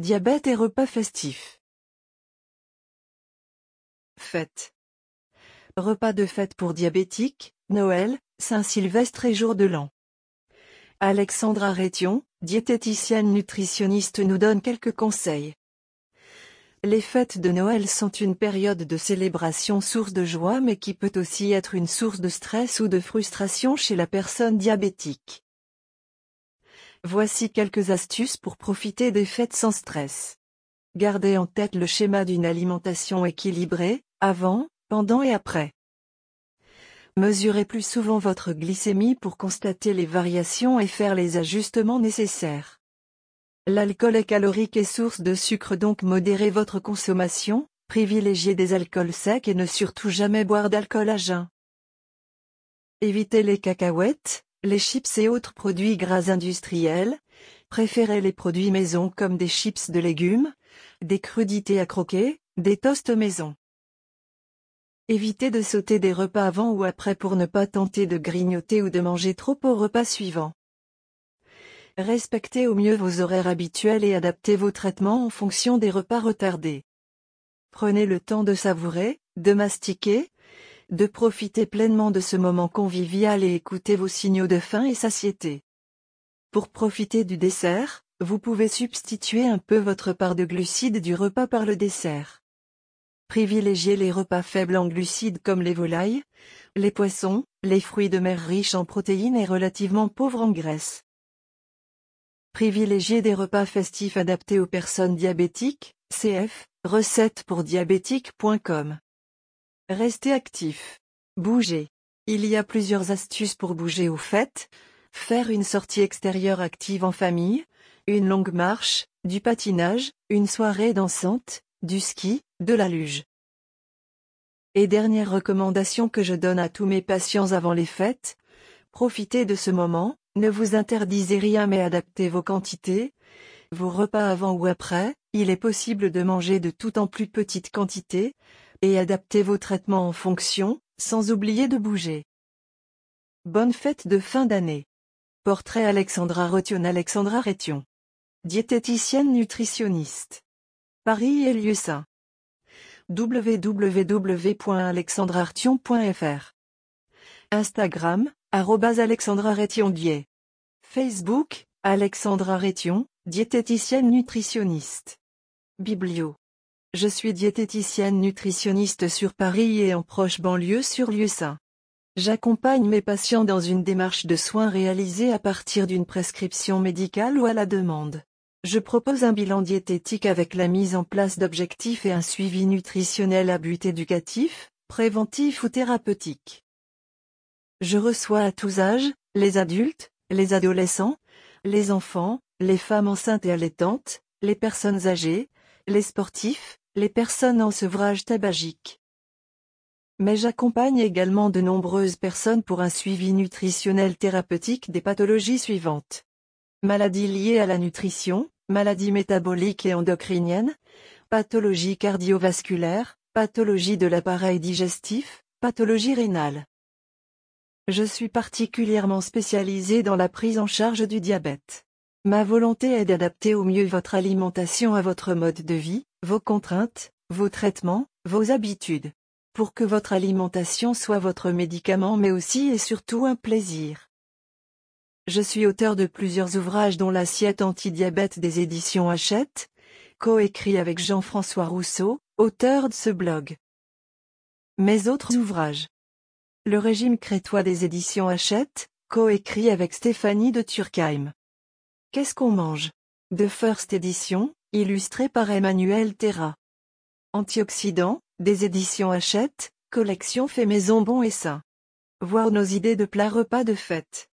Diabète et repas festifs. Fête. Repas de fête pour diabétiques, Noël, Saint-Sylvestre et jour de l'an. Alexandra Rétion, diététicienne nutritionniste nous donne quelques conseils. Les fêtes de Noël sont une période de célébration source de joie mais qui peut aussi être une source de stress ou de frustration chez la personne diabétique. Voici quelques astuces pour profiter des fêtes sans stress. Gardez en tête le schéma d'une alimentation équilibrée, avant, pendant et après. Mesurez plus souvent votre glycémie pour constater les variations et faire les ajustements nécessaires. L'alcool est calorique et source de sucre donc modérez votre consommation, privilégiez des alcools secs et ne surtout jamais boire d'alcool à jeun. Évitez les cacahuètes, les chips et autres produits gras industriels, préférez les produits maison comme des chips de légumes, des crudités à croquer, des toasts maison. Évitez de sauter des repas avant ou après pour ne pas tenter de grignoter ou de manger trop au repas suivant. Respectez au mieux vos horaires habituels et adaptez vos traitements en fonction des repas retardés. Prenez le temps de savourer, de mastiquer, de profiter pleinement de ce moment convivial et écoutez vos signaux de faim et satiété. Pour profiter du dessert, vous pouvez substituer un peu votre part de glucides du repas par le dessert. Privilégiez les repas faibles en glucides comme les volailles, les poissons, les fruits de mer riches en protéines et relativement pauvres en graisse. Privilégiez des repas festifs adaptés aux personnes diabétiques, cf. Recettes. Restez actif. Bougez. Il y a plusieurs astuces pour bouger aux fêtes. Faire une sortie extérieure active en famille, une longue marche, du patinage, une soirée dansante, du ski, de la luge. Et dernière recommandation que je donne à tous mes patients avant les fêtes, profitez de ce moment, ne vous interdisez rien mais adaptez vos quantités, vos repas avant ou après, il est possible de manger de tout en plus petite quantité, et adaptez vos traitements en fonction, sans oublier de bouger. Bonne fête de fin d'année. Portrait Alexandra Rotion Alexandra Rétion. Diététicienne nutritionniste. Paris et lieu saint. www.alexandrartion.fr Instagram, Alexandra Rétion Facebook, Alexandra Rétion, diététicienne nutritionniste. Biblio. Je suis diététicienne nutritionniste sur Paris et en proche banlieue sur Lieu-Saint. J'accompagne mes patients dans une démarche de soins réalisée à partir d'une prescription médicale ou à la demande. Je propose un bilan diététique avec la mise en place d'objectifs et un suivi nutritionnel à but éducatif, préventif ou thérapeutique. Je reçois à tous âges, les adultes, les adolescents, les enfants, les femmes enceintes et allaitantes, les personnes âgées, les sportifs, les personnes en sevrage tabagique. Mais j'accompagne également de nombreuses personnes pour un suivi nutritionnel thérapeutique des pathologies suivantes. Maladies liées à la nutrition, maladies métaboliques et endocriniennes, pathologies cardiovasculaires, pathologies de l'appareil digestif, pathologie rénale. Je suis particulièrement spécialisée dans la prise en charge du diabète. Ma volonté est d'adapter au mieux votre alimentation à votre mode de vie, vos contraintes, vos traitements, vos habitudes. Pour que votre alimentation soit votre médicament mais aussi et surtout un plaisir. Je suis auteur de plusieurs ouvrages dont l'assiette anti-diabète des éditions Hachette, coécrit avec Jean-François Rousseau, auteur de ce blog. Mes autres ouvrages. Le régime crétois des éditions Hachette, coécrit avec Stéphanie de Turkheim. Qu'est-ce qu'on mange? De First Edition, illustré par Emmanuel Terra. Antioxydants, des éditions Hachette, collection fait maison bon et sain. Voir nos idées de plats repas de fête.